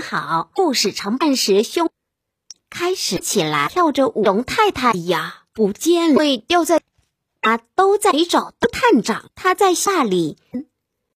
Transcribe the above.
好，故事承办时兄开始起来，跳着舞。龙太太呀，不见了，会掉在啊，都在找探长，他在下里。